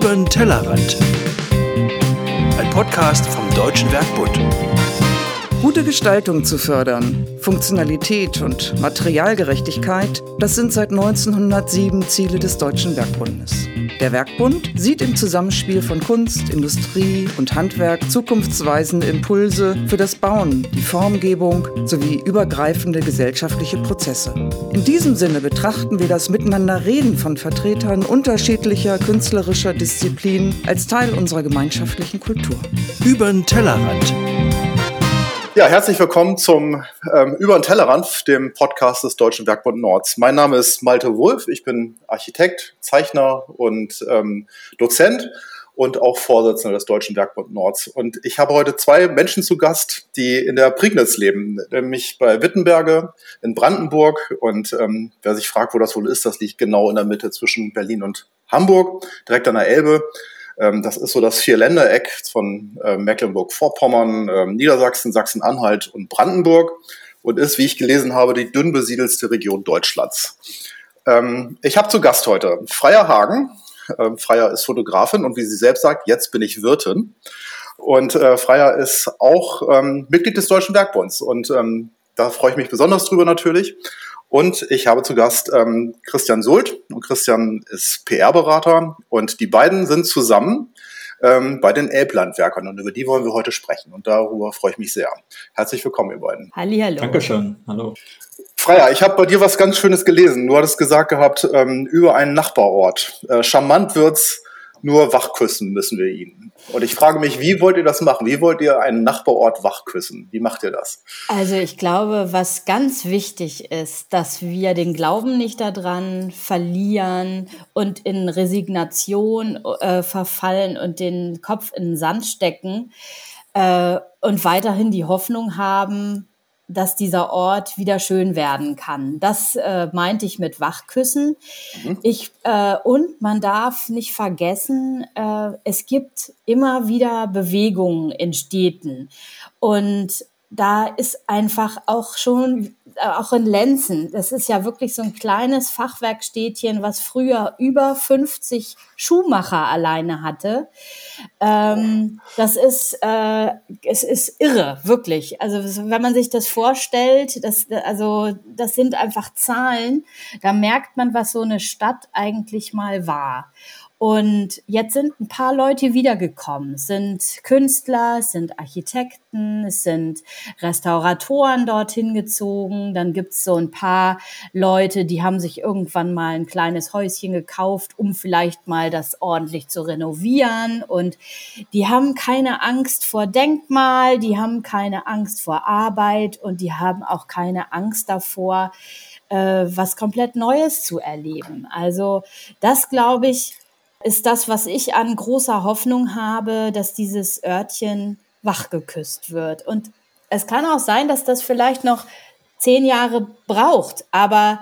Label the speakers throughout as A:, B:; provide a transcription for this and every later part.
A: Über den Tellerrand. Ein Podcast vom Deutschen Werkbund.
B: Gute Gestaltung zu fördern, Funktionalität und Materialgerechtigkeit, das sind seit 1907 Ziele des Deutschen Werkbundes. Der Werkbund sieht im Zusammenspiel von Kunst, Industrie und Handwerk zukunftsweisende Impulse für das Bauen, die Formgebung sowie übergreifende gesellschaftliche Prozesse. In diesem Sinne betrachten wir das Miteinanderreden von Vertretern unterschiedlicher künstlerischer Disziplinen als Teil unserer gemeinschaftlichen Kultur.
A: Über den Tellerrand.
C: Ja, herzlich willkommen zum ähm, Über den Tellerrand, dem Podcast des Deutschen Werkbund Nords. Mein Name ist Malte Wulff, ich bin Architekt, Zeichner und ähm, Dozent und auch Vorsitzender des Deutschen Werkbund Nords. Und ich habe heute zwei Menschen zu Gast, die in der Prignitz leben, nämlich bei Wittenberge in Brandenburg. Und ähm, wer sich fragt, wo das wohl ist, das liegt genau in der Mitte zwischen Berlin und Hamburg, direkt an der Elbe. Ähm, das ist so das Vierländereck von äh, Mecklenburg-Vorpommern, äh, Niedersachsen, Sachsen-Anhalt und Brandenburg und ist, wie ich gelesen habe, die dünn besiedelste Region Deutschlands. Ähm, ich habe zu Gast heute Freier Hagen. Ähm, Freier ist Fotografin und wie sie selbst sagt, jetzt bin ich Wirtin. Und äh, Freier ist auch ähm, Mitglied des Deutschen Werkbunds und ähm, da freue ich mich besonders drüber natürlich. Und ich habe zu Gast ähm, Christian Sult. Und Christian ist PR-Berater. Und die beiden sind zusammen ähm, bei den Elblandwerkern. Und über die wollen wir heute sprechen. Und darüber freue ich mich sehr. Herzlich willkommen, ihr beiden.
D: Hallihallo.
E: Dankeschön. Hallo.
C: Freier, ich habe bei dir was ganz Schönes gelesen. Du hattest gesagt gehabt, ähm, über einen Nachbarort. Äh, charmant wird's, nur wachküssen müssen wir ihn. Und ich frage mich, wie wollt ihr das machen? Wie wollt ihr einen Nachbarort wachküssen? Wie macht ihr das?
D: Also ich glaube, was ganz wichtig ist, dass wir den Glauben nicht daran verlieren und in Resignation äh, verfallen und den Kopf in den Sand stecken äh, und weiterhin die Hoffnung haben, dass dieser Ort wieder schön werden kann. Das äh, meinte ich mit Wachküssen. Mhm. Ich, äh, und man darf nicht vergessen, äh, es gibt immer wieder Bewegungen in Städten. Und da ist einfach auch schon, äh, auch in Lenzen, das ist ja wirklich so ein kleines Fachwerkstädtchen, was früher über 50 Schuhmacher alleine hatte. Ähm, das ist, äh, es ist irre, wirklich. Also wenn man sich das vorstellt, das, also das sind einfach Zahlen, da merkt man, was so eine Stadt eigentlich mal war. Und jetzt sind ein paar Leute wiedergekommen. Sind Künstler, sind Architekten, sind Restauratoren dorthin gezogen. Dann gibt's so ein paar Leute, die haben sich irgendwann mal ein kleines Häuschen gekauft, um vielleicht mal das ordentlich zu renovieren. Und die haben keine Angst vor Denkmal, die haben keine Angst vor Arbeit und die haben auch keine Angst davor, äh, was komplett Neues zu erleben. Also das, glaube ich, ist das, was ich an großer Hoffnung habe, dass dieses Örtchen wachgeküsst wird. Und es kann auch sein, dass das vielleicht noch zehn Jahre braucht, aber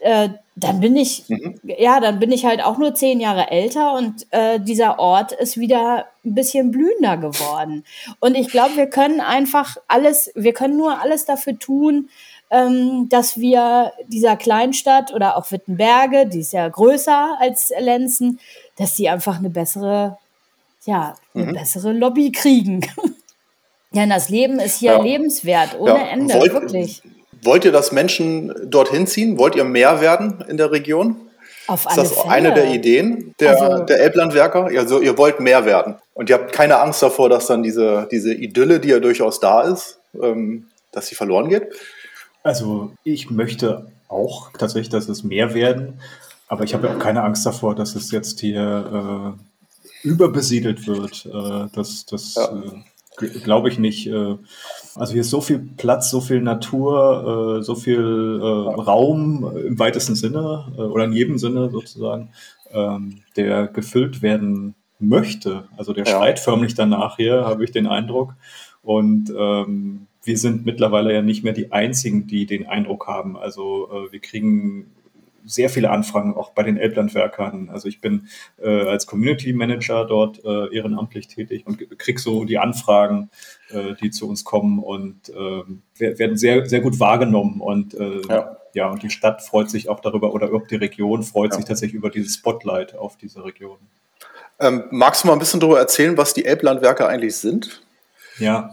D: äh, dann bin ich, mhm. ja, dann bin ich halt auch nur zehn Jahre älter und äh, dieser Ort ist wieder ein bisschen blühender geworden. Und ich glaube, wir können einfach alles, wir können nur alles dafür tun, ähm, dass wir dieser Kleinstadt oder auch Wittenberge, die ist ja größer als Lenzen, dass die einfach eine bessere, ja, eine mhm. bessere Lobby kriegen. ja, das Leben ist hier ja. lebenswert, ohne ja. Ende,
C: wollt,
D: wirklich.
C: Wollt ihr, dass Menschen dorthin ziehen? Wollt ihr mehr werden in der Region?
D: Auf
C: ist das Fälle. eine der Ideen der, also, der Elblandwerker? Also ihr wollt mehr werden. Und ihr habt keine Angst davor, dass dann diese, diese Idylle, die ja durchaus da ist, ähm, dass sie verloren geht?
E: Also ich möchte auch tatsächlich, dass es mehr werden, aber ich habe ja auch keine Angst davor, dass es jetzt hier äh, überbesiedelt wird. Äh, das das ja. äh, glaube ich nicht. Äh, also hier ist so viel Platz, so viel Natur, äh, so viel äh, Raum im weitesten Sinne oder in jedem Sinne sozusagen, ähm, der gefüllt werden möchte. Also der ja. schreit förmlich danach hier, habe ich den Eindruck. Und ähm, wir sind mittlerweile ja nicht mehr die Einzigen, die den Eindruck haben. Also äh, wir kriegen sehr viele Anfragen auch bei den Elblandwerkern. Also ich bin äh, als Community Manager dort äh, ehrenamtlich tätig und krieg so die Anfragen, äh, die zu uns kommen und äh, werden sehr, sehr gut wahrgenommen. Und äh, ja. ja. und die Stadt freut sich auch darüber oder auch die Region freut ja. sich tatsächlich über dieses Spotlight auf diese Region.
C: Ähm, magst du mal ein bisschen darüber erzählen, was die Elblandwerke eigentlich sind?
E: Ja,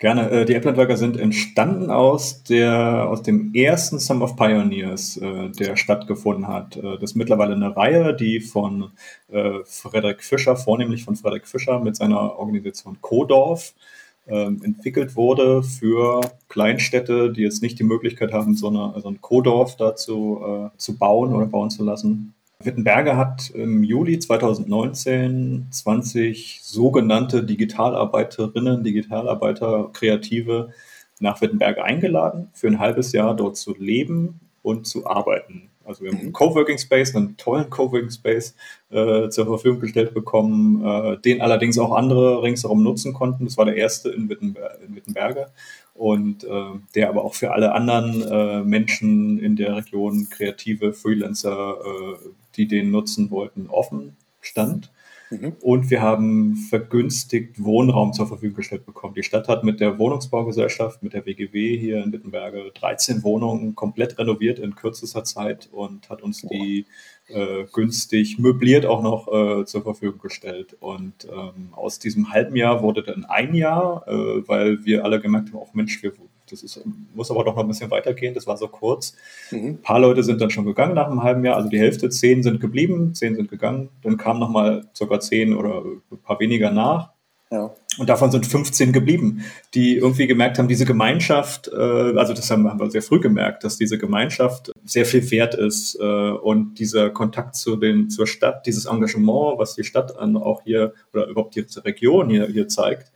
E: Gerne. Äh, die Applandwerker sind entstanden aus, der, aus dem ersten Sum of Pioneers, äh, der stattgefunden hat. Äh, das ist mittlerweile eine Reihe, die von Frederik Fischer, vornehmlich von Frederik Fischer mit seiner Organisation Kodorf, ähm, entwickelt wurde für Kleinstädte, die jetzt nicht die Möglichkeit haben, so, eine, so ein Kodorf dazu zu bauen oder bauen zu lassen. Wittenberger hat im Juli 2019 20 sogenannte Digitalarbeiterinnen, Digitalarbeiter, Kreative nach Wittenberger eingeladen, für ein halbes Jahr dort zu leben und zu arbeiten. Also wir haben einen mhm. Coworking Space, einen tollen Coworking Space äh, zur Verfügung gestellt bekommen, äh, den allerdings auch andere ringsherum nutzen konnten. Das war der erste in, Wittenber in Wittenberge und äh, der aber auch für alle anderen äh, Menschen in der Region, kreative Freelancer, äh, die den nutzen wollten, offen stand. Mhm. Und wir haben vergünstigt Wohnraum zur Verfügung gestellt bekommen. Die Stadt hat mit der Wohnungsbaugesellschaft, mit der WGW hier in Wittenberge 13 Wohnungen komplett renoviert in kürzester Zeit und hat uns die äh, günstig möbliert auch noch äh, zur Verfügung gestellt. Und ähm, aus diesem halben Jahr wurde dann ein Jahr, äh, weil wir alle gemerkt haben, auch Mensch, wir, das ist, muss aber doch noch ein bisschen weitergehen, das war so kurz. Mhm. Ein paar Leute sind dann schon gegangen nach einem halben Jahr, also die Hälfte, zehn sind geblieben, zehn sind gegangen, dann kamen nochmal sogar zehn oder ein paar weniger nach. Ja. Und davon sind 15 geblieben, die irgendwie gemerkt haben, diese Gemeinschaft, äh, also das haben, haben, wir sehr früh gemerkt, dass diese Gemeinschaft sehr viel wert ist äh, und dieser Kontakt zu den, zur Stadt, dieses Engagement, was die Stadt an auch hier oder überhaupt die Region hier, hier zeigt,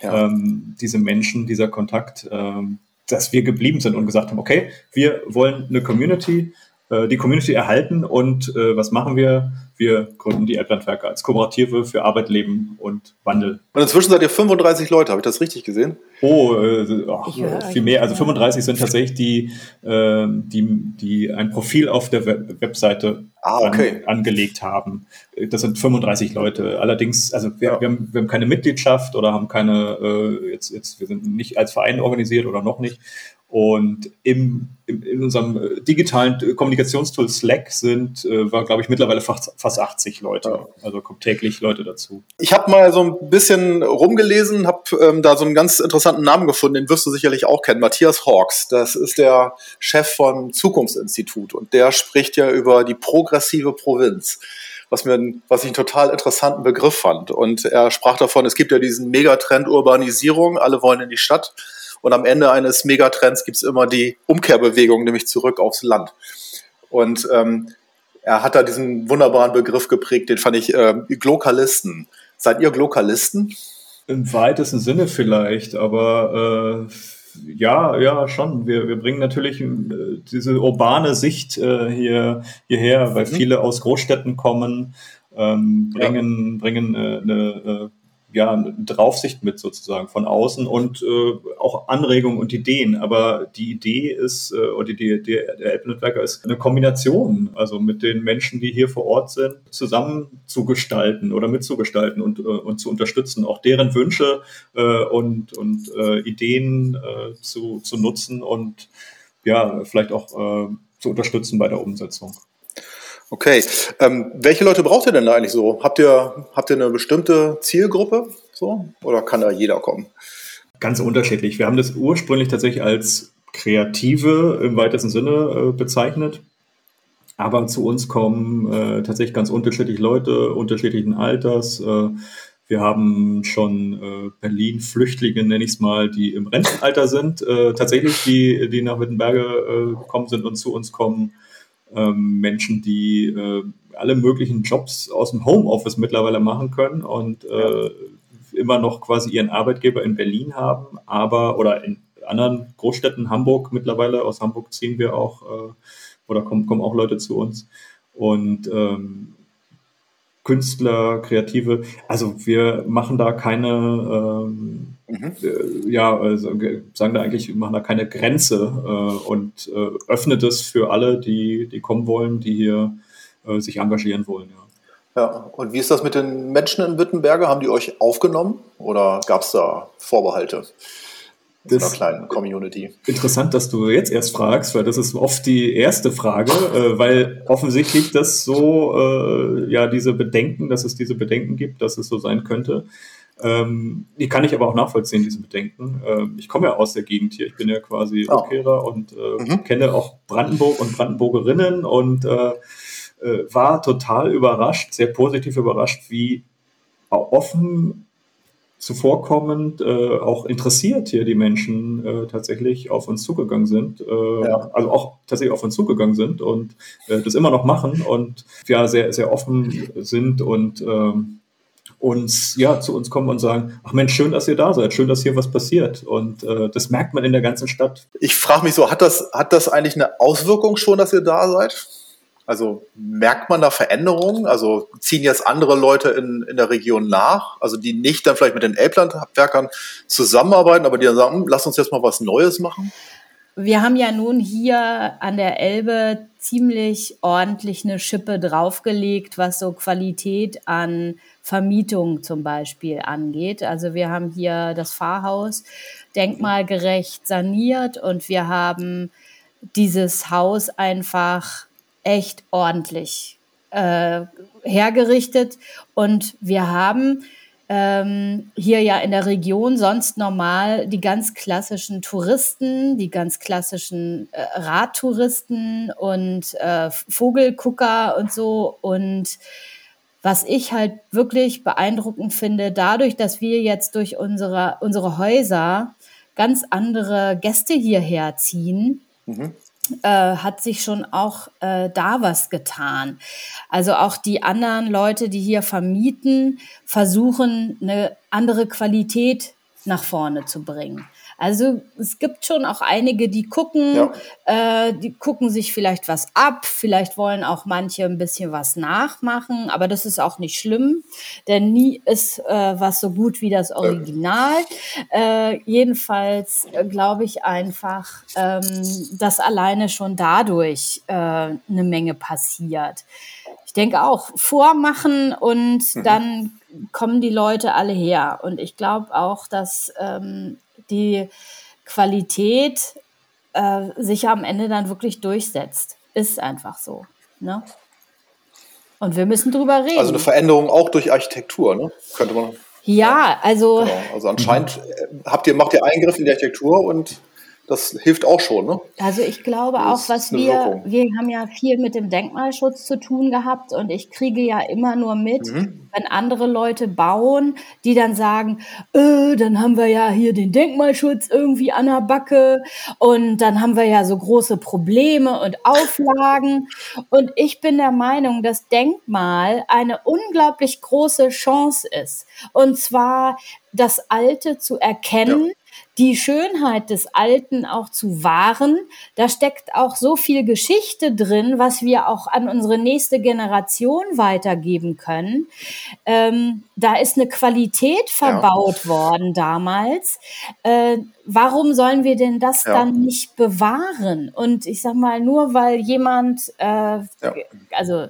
E: ja. ähm, diese Menschen, dieser Kontakt, ähm, dass wir geblieben sind und gesagt haben, okay, wir wollen eine Community, äh, die Community erhalten und äh, was machen wir? Wir gründen die Erdlandwerke als Kooperative für Arbeit, Leben und Wandel.
C: Und inzwischen seid ihr 35 Leute, habe ich das richtig gesehen?
E: Oh, äh, oh viel mehr. Also 35 sind tatsächlich die, äh, die, die ein Profil auf der Web Webseite ah, okay. an, angelegt haben. Das sind 35 Leute. Allerdings, also wir, ja. wir, haben, wir haben keine Mitgliedschaft oder haben keine, äh, jetzt, jetzt, wir sind nicht als Verein organisiert oder noch nicht. Und im, im, in unserem äh, digitalen Kommunikationstool Slack sind, äh, war, glaube ich, mittlerweile fast, fast 80 Leute. Ja. Also kommt täglich Leute dazu.
C: Ich habe mal so ein bisschen rumgelesen, habe ähm, da so einen ganz interessanten Namen gefunden, den wirst du sicherlich auch kennen, Matthias Hawks. Das ist der Chef vom Zukunftsinstitut und der spricht ja über die progressive Provinz was mir, was ich einen total interessanten Begriff fand. Und er sprach davon, es gibt ja diesen Megatrend Urbanisierung, alle wollen in die Stadt. Und am Ende eines Megatrends gibt es immer die Umkehrbewegung, nämlich zurück aufs Land. Und ähm, er hat da diesen wunderbaren Begriff geprägt, den fand ich äh, Glokalisten. Seid ihr Glokalisten?
E: Im weitesten Sinne vielleicht, aber äh, ja, ja, schon. Wir, wir bringen natürlich äh, diese urbane Sicht äh, hier, hierher, weil mhm. viele aus Großstädten kommen, ähm, bringen, ja. bringen äh, eine äh, ja, Draufsicht mit sozusagen von außen und äh, auch Anregungen und Ideen. Aber die Idee ist, äh, oder die Idee der App-Netzwerker ist eine Kombination, also mit den Menschen, die hier vor Ort sind, zusammen zu gestalten oder mitzugestalten und, äh, und zu unterstützen, auch deren Wünsche äh, und, und äh, Ideen äh, zu, zu nutzen und ja, vielleicht auch äh, zu unterstützen bei der Umsetzung.
C: Okay. Ähm, welche Leute braucht ihr denn da eigentlich so? Habt ihr, habt ihr eine bestimmte Zielgruppe so? Oder kann da jeder kommen?
E: Ganz unterschiedlich. Wir haben das ursprünglich tatsächlich als Kreative im weitesten Sinne äh, bezeichnet. Aber zu uns kommen äh, tatsächlich ganz unterschiedliche Leute, unterschiedlichen Alters. Äh, wir haben schon äh, Berlin-Flüchtlinge, nenne ich es mal, die im Rentenalter sind, äh, tatsächlich, die, die nach Wittenberge äh, gekommen sind und zu uns kommen ähm, Menschen, die äh, alle möglichen Jobs aus dem Homeoffice mittlerweile machen können und äh, immer noch quasi ihren Arbeitgeber in Berlin haben, aber oder in anderen Großstädten, Hamburg mittlerweile, aus Hamburg ziehen wir auch äh, oder kommen, kommen auch Leute zu uns. Und ähm, Künstler, Kreative. Also wir machen da keine, ähm, mhm. äh, ja, also sagen da eigentlich, wir machen da keine Grenze äh, und äh, öffnet es für alle, die, die kommen wollen, die hier äh, sich engagieren wollen.
C: Ja. ja, und wie ist das mit den Menschen in Wittenberge? Haben die euch aufgenommen oder gab es da Vorbehalte? in einer kleinen Community.
E: Interessant, dass du jetzt erst fragst, weil das ist oft die erste Frage, äh, weil offensichtlich das so, äh, ja, diese Bedenken, dass es diese Bedenken gibt, dass es so sein könnte. Ähm, die kann ich aber auch nachvollziehen, diese Bedenken. Ähm, ich komme ja aus der Gegend hier. Ich bin ja quasi oh. Rückkehrer und äh, mhm. kenne auch Brandenburg und Brandenburgerinnen und äh, äh, war total überrascht, sehr positiv überrascht, wie offen zuvorkommend, äh, auch interessiert hier die Menschen äh, tatsächlich auf uns zugegangen sind, äh, ja. also auch tatsächlich auf uns zugegangen sind und äh, das immer noch machen und ja sehr, sehr offen sind und ähm, uns ja zu uns kommen und sagen, ach Mensch, schön, dass ihr da seid, schön, dass hier was passiert. Und äh, das merkt man in der ganzen Stadt.
C: Ich frage mich so, hat das, hat das eigentlich eine Auswirkung schon, dass ihr da seid? Also merkt man da Veränderungen? Also ziehen jetzt andere Leute in, in der Region nach, also die nicht dann vielleicht mit den Elblandwerkern zusammenarbeiten, aber die dann sagen, hm, lass uns jetzt mal was Neues machen?
D: Wir haben ja nun hier an der Elbe ziemlich ordentlich eine Schippe draufgelegt, was so Qualität an Vermietung zum Beispiel angeht. Also wir haben hier das Pfarrhaus denkmalgerecht saniert und wir haben dieses Haus einfach echt ordentlich äh, hergerichtet. Und wir haben ähm, hier ja in der Region sonst normal die ganz klassischen Touristen, die ganz klassischen äh, Radtouristen und äh, Vogelgucker und so. Und was ich halt wirklich beeindruckend finde, dadurch, dass wir jetzt durch unsere, unsere Häuser ganz andere Gäste hierher ziehen, mhm äh, hat sich schon auch äh, da was getan. Also auch die anderen Leute, die hier vermieten, versuchen eine andere Qualität nach vorne zu bringen. Also es gibt schon auch einige, die gucken, ja. äh, die gucken sich vielleicht was ab, vielleicht wollen auch manche ein bisschen was nachmachen, aber das ist auch nicht schlimm, denn nie ist äh, was so gut wie das Original. Äh, jedenfalls äh, glaube ich einfach, ähm, dass alleine schon dadurch äh, eine Menge passiert. Ich denke auch, vormachen und mhm. dann kommen die Leute alle her. Und ich glaube auch, dass ähm, die Qualität äh, sich am Ende dann wirklich durchsetzt. Ist einfach so. Ne? Und wir müssen drüber reden.
C: Also eine Veränderung auch durch Architektur, ne? Könnte man.
D: Ja, also.
C: Genau. Also anscheinend äh, habt ihr, macht ihr Eingriff in die Architektur und das hilft auch schon, ne?
D: Also ich glaube auch, was wir, Wirkung. wir haben ja viel mit dem Denkmalschutz zu tun gehabt und ich kriege ja immer nur mit, mhm. wenn andere Leute bauen, die dann sagen, äh, dann haben wir ja hier den Denkmalschutz irgendwie an der Backe und dann haben wir ja so große Probleme und Auflagen. Und ich bin der Meinung, dass Denkmal eine unglaublich große Chance ist. Und zwar das Alte zu erkennen. Ja die Schönheit des Alten auch zu wahren. Da steckt auch so viel Geschichte drin, was wir auch an unsere nächste Generation weitergeben können. Ähm, da ist eine Qualität verbaut ja. worden damals. Äh, warum sollen wir denn das ja. dann nicht bewahren? Und ich sag mal, nur weil jemand, äh, ja. also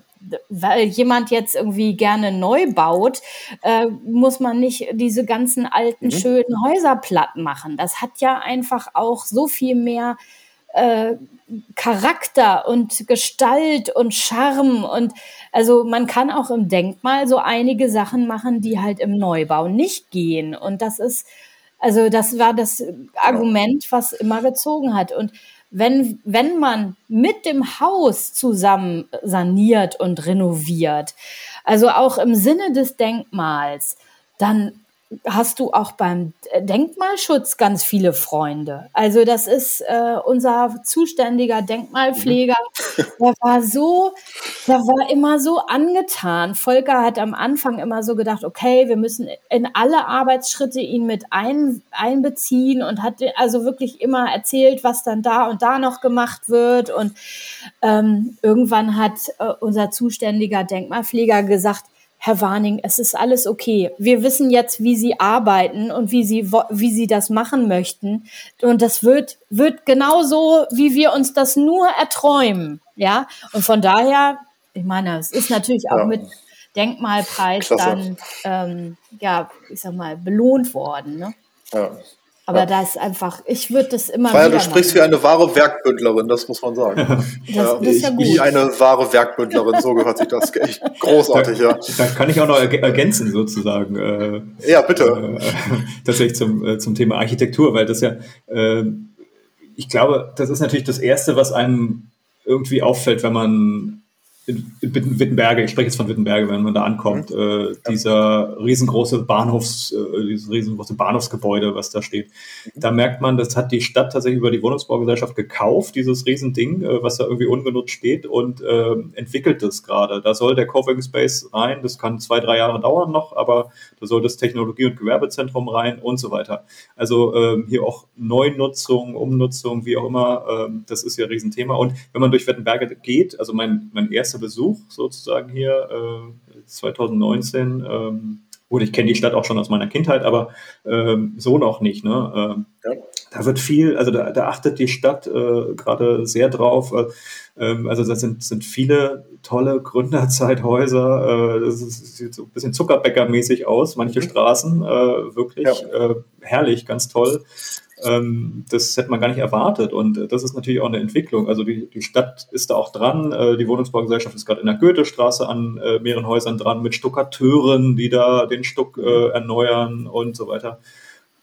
D: weil jemand jetzt irgendwie gerne neu baut, äh, muss man nicht diese ganzen alten, mhm. schönen Häuser platt machen. Das hat ja einfach auch so viel mehr äh, Charakter und Gestalt und Charme und also man kann auch im Denkmal so einige Sachen machen, die halt im Neubau nicht gehen und das ist also das war das Argument, was immer gezogen hat und wenn, wenn man mit dem Haus zusammen saniert und renoviert, also auch im Sinne des Denkmals, dann hast du auch beim Denkmalschutz ganz viele Freunde. Also das ist äh, unser zuständiger Denkmalpfleger. Der war so, der war immer so angetan. Volker hat am Anfang immer so gedacht, okay, wir müssen in alle Arbeitsschritte ihn mit ein, einbeziehen und hat also wirklich immer erzählt, was dann da und da noch gemacht wird. Und ähm, irgendwann hat äh, unser zuständiger Denkmalpfleger gesagt, Herr Warning, es ist alles okay. Wir wissen jetzt, wie Sie arbeiten und wie Sie, wie Sie das machen möchten. Und das wird, wird genauso, wie wir uns das nur erträumen. Ja, und von daher, ich meine, es ist natürlich auch ja. mit Denkmalpreis Klasse. dann, ähm, ja, ich sag mal, belohnt worden. Ne?
C: Ja.
D: Aber ja. da ist einfach, ich würde das immer
C: wieder du sprichst machen. wie eine wahre Werkbündlerin, das muss man sagen.
D: das, ja, das ist ja gut.
C: Wie eine wahre Werkbündlerin, so gehört sich das echt großartig,
E: da, ja. Da kann ich auch noch ergänzen sozusagen. Äh,
C: ja, bitte.
E: Äh, tatsächlich zum, äh, zum Thema Architektur, weil das ja, äh, ich glaube, das ist natürlich das Erste, was einem irgendwie auffällt, wenn man in, in Wittenberge, ich spreche jetzt von Wittenberge, wenn man da ankommt, mhm. äh, dieser riesengroße Bahnhofs, äh, dieses riesengroße Bahnhofsgebäude, was da steht. Mhm. Da merkt man, das hat die Stadt tatsächlich über die Wohnungsbaugesellschaft gekauft, dieses Riesending, äh, was da irgendwie ungenutzt steht und äh, entwickelt das gerade. Da soll der Coworking Space rein, das kann zwei, drei Jahre dauern noch, aber da soll das Technologie- und Gewerbezentrum rein und so weiter. Also ähm, hier auch Neunutzung, Umnutzung, wie auch immer, ähm, das ist ja ein Riesenthema. Und wenn man durch Wittenberge geht, also mein, mein erster erster Besuch sozusagen hier äh, 2019. Ähm, gut, ich kenne die Stadt auch schon aus meiner Kindheit, aber ähm, so noch nicht. Ne? Ähm, ja. Da wird viel, also da, da achtet die Stadt äh, gerade sehr drauf. Äh, ähm, also das sind, sind viele tolle Gründerzeithäuser. Äh, das, ist, sieht so ein bisschen Zuckerbäckermäßig aus, manche mhm. Straßen. Äh, wirklich ja. Äh, herrlich, ganz toll. Ähm, das hätte man gar nicht erwartet. Und das ist natürlich auch eine Entwicklung. Also die, die Stadt ist da auch dran. Äh, die Wohnungsbaugesellschaft ist gerade in der Goethestraße an äh, mehreren Häusern dran mit Stuckateuren, die da den Stuck äh, erneuern und so weiter.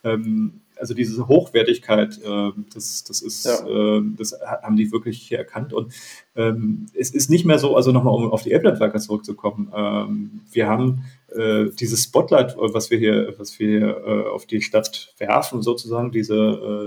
E: Ähm, also diese Hochwertigkeit, äh, das, das ist, ja. äh, das haben die wirklich hier erkannt. Und ähm, es ist nicht mehr so, also nochmal um auf die Applet-Werke zurückzukommen. Ähm, wir haben äh, dieses Spotlight, was wir hier, was wir hier äh, auf die Stadt werfen, sozusagen, diese,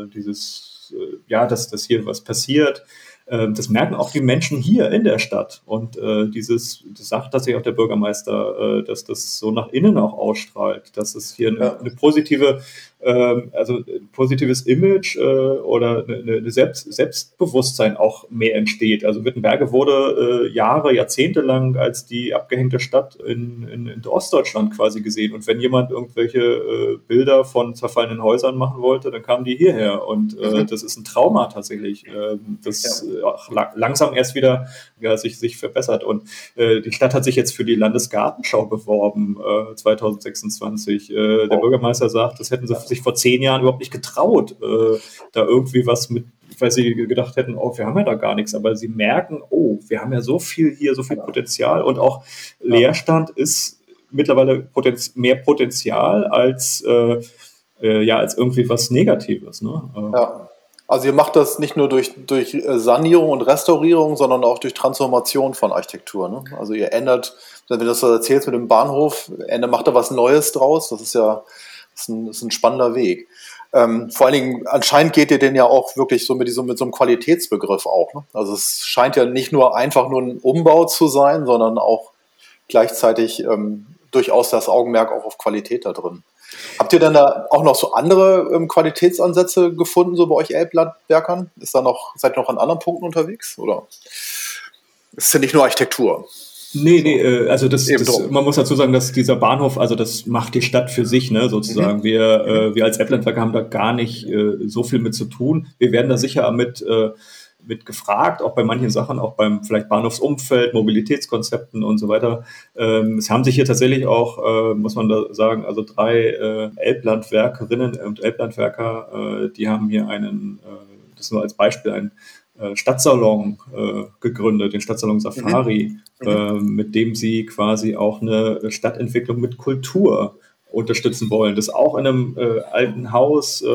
E: äh, dieses, äh, ja, dass, dass hier was passiert, ähm, das merken auch die Menschen hier in der Stadt. Und äh, dieses, das sagt tatsächlich auch der Bürgermeister, äh, dass das so nach innen auch ausstrahlt, dass es hier eine, eine positive also ein positives Image äh, oder eine, Selbst, Selbstbewusstsein auch mehr entsteht. Also Wittenberge wurde äh, Jahre, Jahrzehnte lang als die abgehängte Stadt in, in, in Ostdeutschland quasi gesehen. Und wenn jemand irgendwelche äh, Bilder von zerfallenen Häusern machen wollte, dann kamen die hierher. Und äh, mhm. das ist ein Trauma tatsächlich, äh, das langsam erst wieder ja, sich, sich verbessert. Und äh, die Stadt hat sich jetzt für die Landesgartenschau beworben, äh, 2026. Äh, der. Bürgermeister sagt, das hätten sie sich vor zehn Jahren überhaupt nicht getraut, äh, da irgendwie was mit, weil sie gedacht hätten, oh, wir haben ja da gar nichts, aber sie merken, oh, wir haben ja so viel hier, so viel Potenzial und auch Leerstand ist mittlerweile Potenz mehr Potenzial als, äh, äh, ja, als irgendwie was Negatives. Ne?
C: Äh, ja. Also ihr macht das nicht nur durch, durch äh, Sanierung und Restaurierung, sondern auch durch Transformation von Architektur. Ne? Also ihr ändert, wenn du das erzählst mit dem Bahnhof, macht da was Neues draus. Das ist ja ist ein, ist ein spannender Weg. Ähm, vor allen Dingen, anscheinend geht ihr den ja auch wirklich so mit, diesem, mit so einem Qualitätsbegriff auch. Ne? Also es scheint ja nicht nur einfach nur ein Umbau zu sein, sondern auch gleichzeitig ähm, durchaus das Augenmerk auch auf Qualität da drin. Habt ihr denn da auch noch so andere ähm, Qualitätsansätze gefunden, so bei euch Elblandwerkern? Ist da noch, seid ihr noch an anderen Punkten unterwegs? Oder ist ja nicht nur Architektur?
E: Nee, nee, äh, also das, das, man muss dazu sagen, dass dieser Bahnhof, also das macht die Stadt für sich, ne, sozusagen. Mhm. Wir, äh, wir als Applandwerker haben da gar nicht äh, so viel mit zu tun. Wir werden da sicher mit, äh, mit gefragt, auch bei manchen Sachen, auch beim vielleicht Bahnhofsumfeld, Mobilitätskonzepten und so weiter. Ähm, es haben sich hier tatsächlich auch, äh, muss man da sagen, also drei äh, Elblandwerkerinnen und Elblandwerker, äh, die haben hier einen, äh, das nur als Beispiel, ein äh, Stadtsalon äh, gegründet, den Stadtsalon Safari, mhm. Äh, mit dem sie quasi auch eine Stadtentwicklung mit Kultur unterstützen wollen. Das auch in einem äh, alten Haus äh,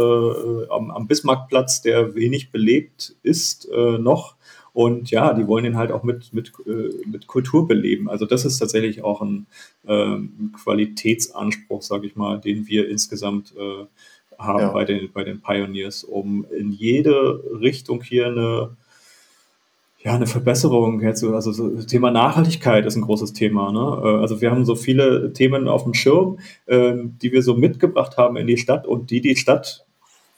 E: am, am, Bismarckplatz, der wenig belebt ist äh, noch. Und ja, die wollen den halt auch mit, mit, mit Kultur beleben. Also das ist tatsächlich auch ein, ähm, Qualitätsanspruch, sage ich mal, den wir insgesamt haben ja. bei, den, bei den Pioneers, um in jede Richtung hier eine, ja, eine Verbesserung herzu. Also so, Thema Nachhaltigkeit ist ein großes Thema. Ne? Äh, also wir haben so viele Themen auf dem Schirm, äh, die wir so mitgebracht haben in die Stadt und die die Stadt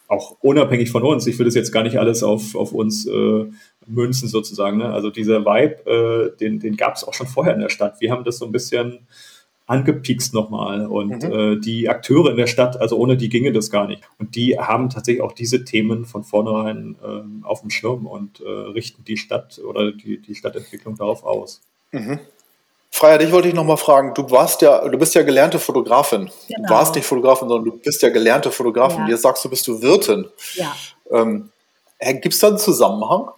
E: auch unabhängig von uns, ich will das jetzt gar nicht alles auf, auf uns äh, münzen sozusagen. Ne? Also dieser Vibe, äh, den, den gab es auch schon vorher in der Stadt. Wir haben das so ein bisschen angepikst nochmal. Und mhm. äh, die Akteure in der Stadt, also ohne die ginge das gar nicht. Und die haben tatsächlich auch diese Themen von vornherein äh, auf dem Schirm und äh, richten die Stadt oder die, die Stadtentwicklung darauf aus.
C: Mhm. Freier, dich wollte ich noch mal fragen. Du warst ja, du bist ja gelernte Fotografin. Genau. Du warst nicht Fotografin, sondern du bist ja gelernte Fotografin. Ja. Jetzt sagst du, bist du Wirtin.
D: Ja.
C: Ähm, Gibt es da einen Zusammenhang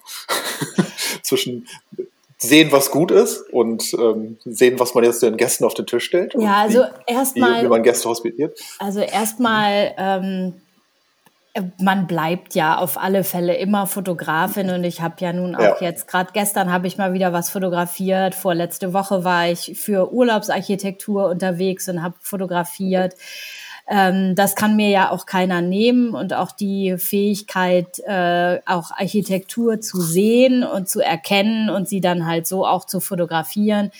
C: zwischen sehen, was gut ist und ähm, sehen, was man jetzt den Gästen auf den Tisch stellt?
D: Ja, also erstmal.
C: Wie, man Gäste hospitiert?
D: Also erstmal. Ähm, man bleibt ja auf alle Fälle immer Fotografin und ich habe ja nun auch ja. jetzt gerade gestern habe ich mal wieder was fotografiert. Vorletzte Woche war ich für Urlaubsarchitektur unterwegs und habe fotografiert. Ähm, das kann mir ja auch keiner nehmen und auch die Fähigkeit, äh, auch Architektur zu sehen und zu erkennen und sie dann halt so auch zu fotografieren,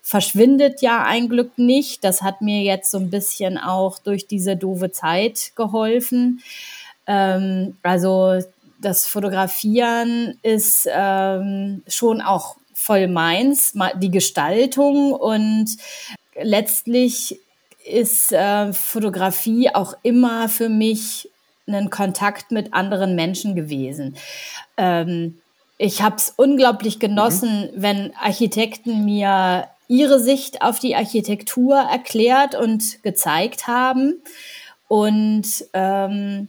D: verschwindet ja ein Glück nicht. Das hat mir jetzt so ein bisschen auch durch diese doofe Zeit geholfen. Ähm, also das Fotografieren ist ähm, schon auch voll meins, die Gestaltung und letztlich ist äh, Fotografie auch immer für mich ein Kontakt mit anderen Menschen gewesen. Ähm, ich habe es unglaublich genossen, mhm. wenn Architekten mir ihre Sicht auf die Architektur erklärt und gezeigt haben. Und ähm,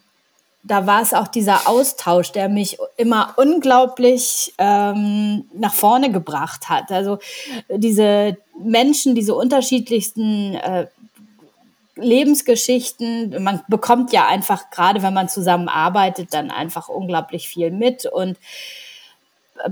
D: da war es auch dieser Austausch, der mich immer unglaublich ähm, nach vorne gebracht hat. Also diese Menschen, diese unterschiedlichsten äh, Lebensgeschichten, man bekommt ja einfach, gerade wenn man zusammenarbeitet, dann einfach unglaublich viel mit und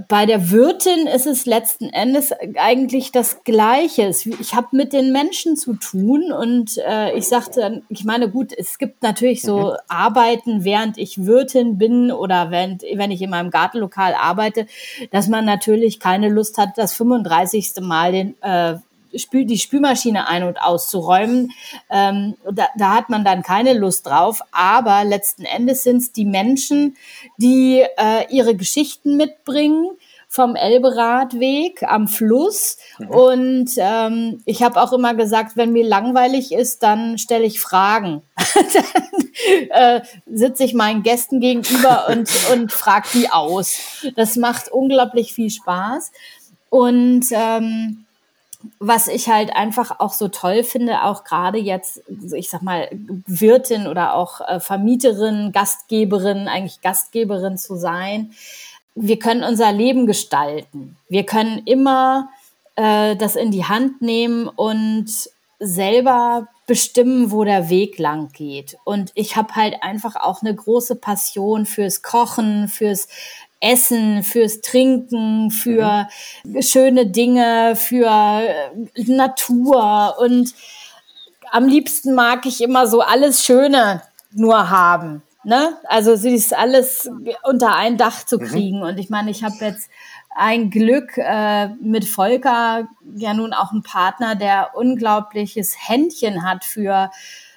D: bei der Wirtin ist es letzten Endes eigentlich das Gleiche. Ich habe mit den Menschen zu tun und äh, ich sagte, ich meine, gut, es gibt natürlich so mhm. Arbeiten, während ich Wirtin bin oder während, wenn ich in meinem Gartenlokal arbeite, dass man natürlich keine Lust hat, das 35. Mal den äh, Spül, die Spülmaschine ein- und auszuräumen. Ähm, da, da hat man dann keine Lust drauf. Aber letzten Endes sind es die Menschen, die äh, ihre Geschichten mitbringen vom Elberadweg am Fluss. Mhm. Und ähm, ich habe auch immer gesagt, wenn mir langweilig ist, dann stelle ich Fragen. dann äh, sitze ich meinen Gästen gegenüber und, und frage die aus. Das macht unglaublich viel Spaß. Und ähm, was ich halt einfach auch so toll finde, auch gerade jetzt, ich sag mal, Wirtin oder auch äh, Vermieterin, Gastgeberin, eigentlich Gastgeberin zu sein. Wir können unser Leben gestalten. Wir können immer äh, das in die Hand nehmen und selber bestimmen, wo der Weg lang geht. Und ich habe halt einfach auch eine große Passion fürs Kochen, fürs Essen, fürs Trinken, für mhm. schöne Dinge, für äh, Natur. Und am liebsten mag ich immer so alles Schöne nur haben. Ne? Also sie ist alles unter ein Dach zu mhm. kriegen. Mhm. Und ich meine, ich habe jetzt ein Glück äh, mit Volker, ja nun auch ein Partner, der unglaubliches Händchen hat für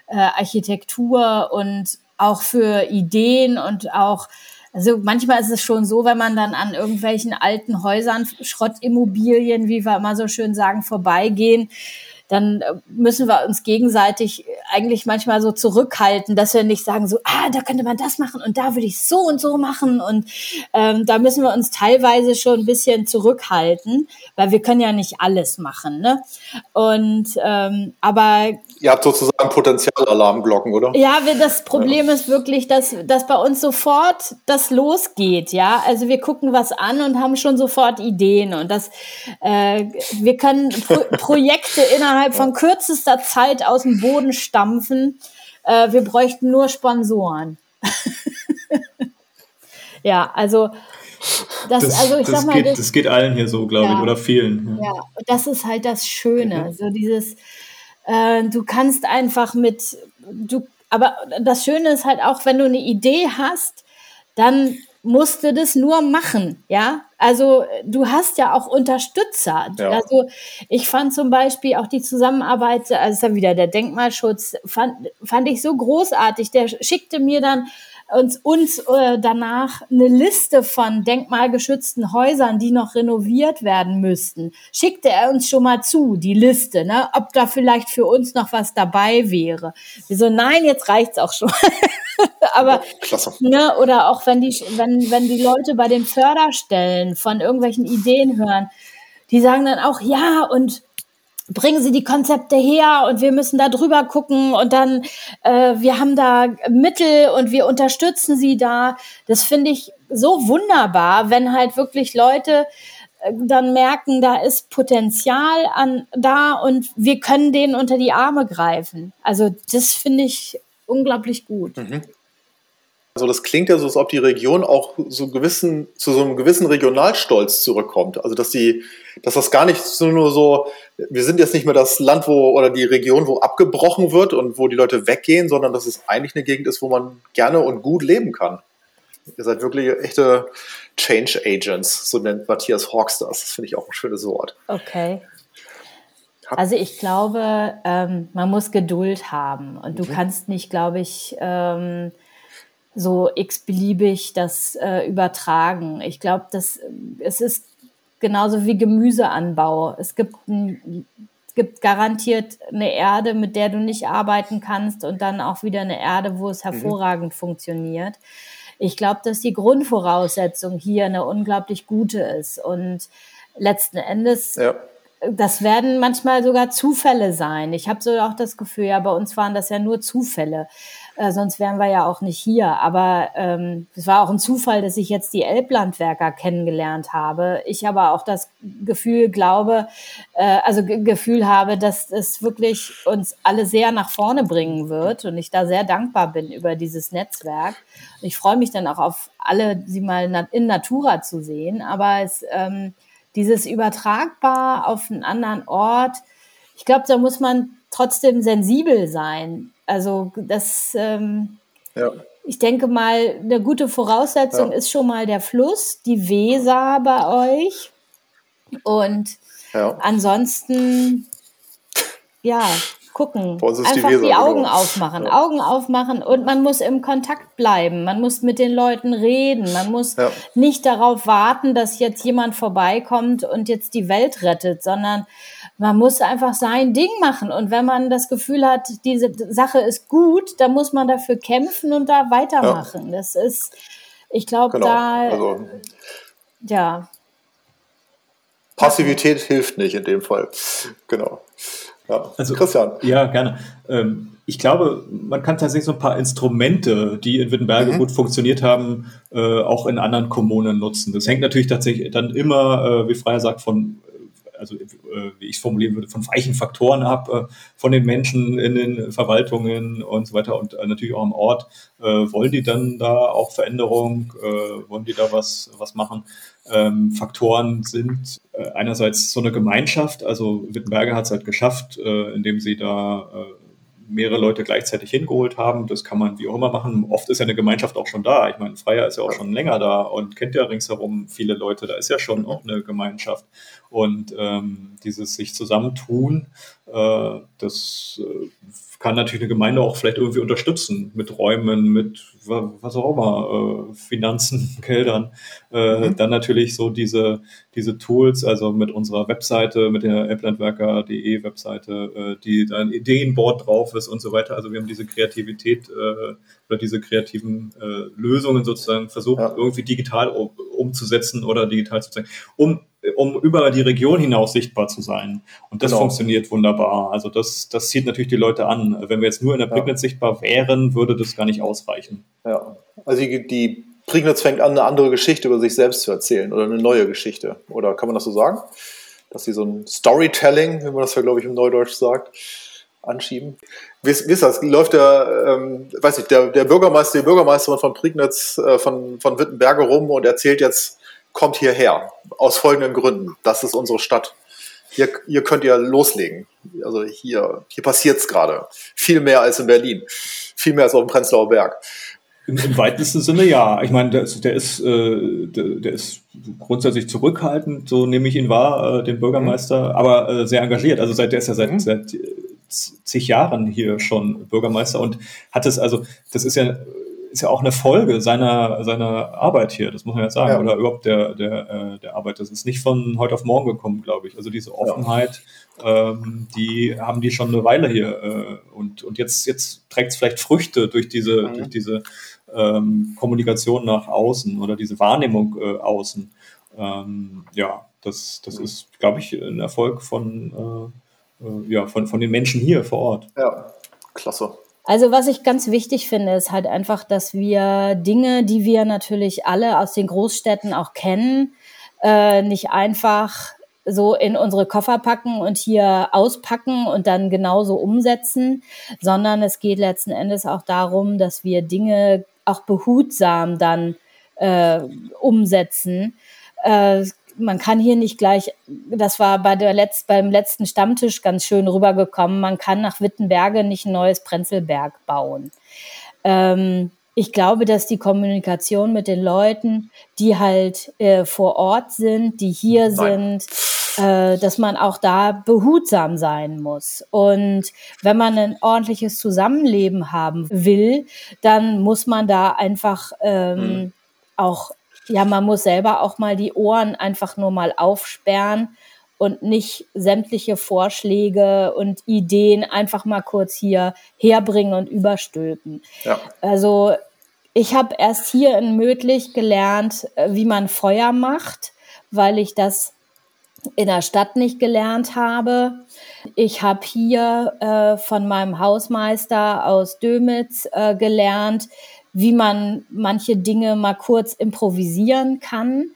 D: äh, Architektur und auch für Ideen und auch also manchmal ist es schon so, wenn man dann an irgendwelchen alten Häusern, Schrottimmobilien, wie wir immer so schön sagen, vorbeigehen, dann äh, müssen wir uns gegenseitig eigentlich manchmal so zurückhalten, dass wir nicht sagen so, ah, da könnte man das machen und da würde ich so und so machen und ähm, da müssen wir uns teilweise schon ein bisschen zurückhalten, weil wir können ja nicht alles machen, ne? Und ähm, aber
C: Ihr habt sozusagen Potenzialalarmglocken, oder?
D: Ja, wir, das Problem ja. ist wirklich, dass, dass bei uns sofort das losgeht, ja. Also wir gucken was an und haben schon sofort Ideen und das, äh, wir können Pro Projekte innerhalb von kürzester Zeit aus dem Boden stampfen. Äh, wir bräuchten nur Sponsoren. ja, also
E: das, das, also ich das sag mal, geht, das, das, geht allen hier so, glaube ja, ich, oder vielen.
D: Ja. ja, das ist halt das Schöne, mhm. so dieses äh, du kannst einfach mit, du, aber das Schöne ist halt auch, wenn du eine Idee hast, dann musst du das nur machen, ja. Also du hast ja auch Unterstützer. Ja. Also ich fand zum Beispiel auch die Zusammenarbeit, also ist ja wieder der Denkmalschutz, fand, fand ich so großartig. Der schickte mir dann uns, uns äh, danach eine Liste von denkmalgeschützten Häusern, die noch renoviert werden müssten. Schickte er uns schon mal zu, die Liste, ne? ob da vielleicht für uns noch was dabei wäre. Wir so, nein, jetzt reicht's auch schon. Aber, Klasse. ne, oder auch wenn die, wenn, wenn die Leute bei den Förderstellen von irgendwelchen Ideen hören, die sagen dann auch, ja, und bringen Sie die Konzepte her und wir müssen da drüber gucken und dann, äh, wir haben da Mittel und wir unterstützen Sie da. Das finde ich so wunderbar, wenn halt wirklich Leute äh, dann merken, da ist Potenzial an da und wir können denen unter die Arme greifen. Also das finde ich unglaublich gut. Mhm.
C: Also das klingt ja so, als ob die Region auch so gewissen, zu so einem gewissen Regionalstolz zurückkommt. Also dass die, dass das gar nicht so nur so, wir sind jetzt nicht mehr das Land, wo oder die Region, wo abgebrochen wird und wo die Leute weggehen, sondern dass es eigentlich eine Gegend ist, wo man gerne und gut leben kann. Ihr seid wirklich echte Change Agents, so nennt Matthias Hawks das. Das finde ich auch ein schönes Wort.
D: Okay. Also ich glaube, ähm, man muss Geduld haben und du mhm. kannst nicht, glaube ich, ähm, so x-beliebig das äh, übertragen. Ich glaube, dass es ist genauso wie Gemüseanbau. Es gibt, ein, gibt garantiert eine Erde, mit der du nicht arbeiten kannst und dann auch wieder eine Erde, wo es mhm. hervorragend mhm. funktioniert. Ich glaube, dass die Grundvoraussetzung hier eine unglaublich gute ist und letzten Endes ja das werden manchmal sogar Zufälle sein. Ich habe so auch das Gefühl, ja, bei uns waren das ja nur Zufälle. Äh, sonst wären wir ja auch nicht hier. Aber ähm, es war auch ein Zufall, dass ich jetzt die Elblandwerker kennengelernt habe. Ich aber auch das Gefühl glaube, äh, also Gefühl habe, dass es wirklich uns alle sehr nach vorne bringen wird und ich da sehr dankbar bin über dieses Netzwerk. Und ich freue mich dann auch auf alle, sie mal in Natura zu sehen. Aber es ähm, dieses übertragbar auf einen anderen Ort, ich glaube, da muss man trotzdem sensibel sein. Also das, ähm, ja. ich denke mal, eine gute Voraussetzung ja. ist schon mal der Fluss, die Weser bei euch. Und ja. ansonsten, ja, gucken. Einfach die, die Augen aufmachen, ja. Augen aufmachen und man muss im Kontakt bleiben. Man muss mit den Leuten reden. Man muss ja. nicht darauf warten, dass jetzt jemand vorbeikommt und jetzt die Welt rettet, sondern man muss einfach sein Ding machen. Und wenn man das Gefühl hat, diese Sache ist gut, dann muss man dafür kämpfen und da weitermachen. Ja. Das ist, ich glaube, genau. da, also, ja.
C: Passivität hilft nicht in dem Fall. Genau.
E: Ja, also, Christian. Ja, gerne. Ähm, ich glaube, man kann tatsächlich so ein paar Instrumente, die in Wittenberge mhm. gut funktioniert haben, äh, auch in anderen Kommunen nutzen. Das hängt natürlich tatsächlich dann immer, äh, wie Freier sagt, von also äh, wie ich es formulieren würde, von weichen Faktoren ab, äh, von den Menschen in den Verwaltungen und so weiter und äh, natürlich auch am Ort. Äh, wollen die dann da auch Veränderung? Äh, wollen die da was, was machen? Ähm, Faktoren sind äh, einerseits so eine Gemeinschaft, also Wittenberger hat es halt geschafft, indem sie da mehrere Leute gleichzeitig hingeholt haben. Das kann man wie auch immer machen. Oft ist ja eine Gemeinschaft auch schon da. Ich meine, Freier ist ja auch schon länger da und kennt ja ringsherum viele Leute. Da ist ja schon auch eine Gemeinschaft. Und ähm, dieses sich zusammentun, äh, das äh, kann natürlich eine Gemeinde auch vielleicht irgendwie unterstützen mit Räumen, mit was auch immer, äh, Finanzen, Geldern. Äh, mhm. Dann natürlich so diese, diese Tools, also mit unserer Webseite, mit der applandwerker.de Webseite, äh, die da ein Ideenboard drauf ist und so weiter. Also wir haben diese Kreativität äh, oder diese kreativen äh, Lösungen sozusagen versucht, ja. irgendwie digital um, umzusetzen oder digital zu zeigen, um um über die Region hinaus sichtbar zu sein. Und das genau. funktioniert wunderbar. Also das, das zieht natürlich die Leute an. Wenn wir jetzt nur in der Prignitz ja. sichtbar wären, würde das gar nicht ausreichen.
C: Ja, also die, die Prignitz fängt an, eine andere Geschichte über sich selbst zu erzählen oder eine neue Geschichte. Oder kann man das so sagen? Dass sie so ein Storytelling, wie man das ja, glaube ich, im Neudeutsch sagt, anschieben. Wie ist, das? Läuft der, ähm, weiß ich, der, der Bürgermeister, die Bürgermeisterin von Prignitz, äh, von, von Wittenberge rum und erzählt jetzt, kommt hierher. Aus folgenden Gründen. Das ist unsere Stadt. Hier, hier könnt ihr loslegen. Also hier, hier passiert es gerade. Viel mehr als in Berlin. Viel mehr als auf dem Prenzlauer Berg.
E: Im, Im, weitesten Sinne ja. Ich meine, der ist, der ist, äh, der, der, ist grundsätzlich zurückhaltend, so nehme ich ihn wahr, äh, den Bürgermeister, mhm. aber äh, sehr engagiert. Also seit der ist ja seit, mhm. seit zig Jahren hier schon Bürgermeister und hat es, also das ist ja ist ja auch eine Folge seiner, seiner Arbeit hier, das muss man jetzt sagen, ja. oder überhaupt der, der, äh, der Arbeit. Das ist nicht von heute auf morgen gekommen, glaube ich. Also diese Offenheit, ja. ähm, die haben die schon eine Weile hier. Äh, und, und jetzt, jetzt trägt es vielleicht Früchte durch diese, mhm. durch diese ähm, Kommunikation nach außen oder diese Wahrnehmung äh, außen. Ähm, ja, das, das mhm. ist, glaube ich, ein Erfolg von, äh, äh, ja, von, von den Menschen hier vor Ort.
C: Ja, klasse.
D: Also was ich ganz wichtig finde, ist halt einfach, dass wir Dinge, die wir natürlich alle aus den Großstädten auch kennen, äh, nicht einfach so in unsere Koffer packen und hier auspacken und dann genauso umsetzen, sondern es geht letzten Endes auch darum, dass wir Dinge auch behutsam dann äh, umsetzen. Äh, man kann hier nicht gleich, das war bei der Letz-, beim letzten Stammtisch ganz schön rübergekommen, man kann nach Wittenberge nicht ein neues Prenzlberg bauen. Ähm, ich glaube, dass die Kommunikation mit den Leuten, die halt äh, vor Ort sind, die hier Nein. sind, äh, dass man auch da behutsam sein muss. Und wenn man ein ordentliches Zusammenleben haben will, dann muss man da einfach ähm, mhm. auch ja, man muss selber auch mal die Ohren einfach nur mal aufsperren und nicht sämtliche Vorschläge und Ideen einfach mal kurz hier herbringen und überstülpen. Ja. Also ich habe erst hier in Mödlich gelernt, äh, wie man Feuer macht, weil ich das in der Stadt nicht gelernt habe. Ich habe hier äh, von meinem Hausmeister aus Dömitz äh, gelernt, wie man manche Dinge mal kurz improvisieren kann.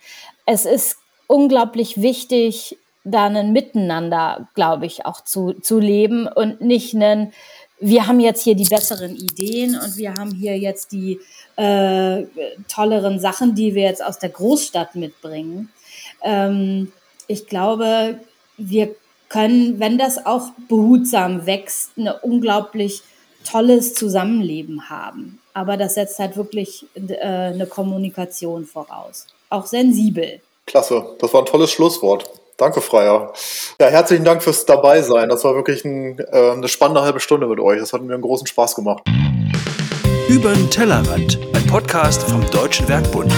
D: Es ist unglaublich wichtig, da ein Miteinander, glaube ich, auch zu, zu leben und nicht einen, wir haben jetzt hier die besseren Ideen und wir haben hier jetzt die äh, tolleren Sachen, die wir jetzt aus der Großstadt mitbringen. Ähm, ich glaube, wir können, wenn das auch behutsam wächst, ein unglaublich tolles Zusammenleben haben. Aber das setzt halt wirklich äh, eine Kommunikation voraus. Auch sensibel.
C: Klasse, das war ein tolles Schlusswort. Danke, Freier. Ja, herzlichen Dank fürs Dabeisein. Das war wirklich ein, äh, eine spannende halbe Stunde mit euch. Das hat mir einen großen Spaß gemacht.
A: Über den Tellerrand, ein Podcast vom Deutschen Werkbund.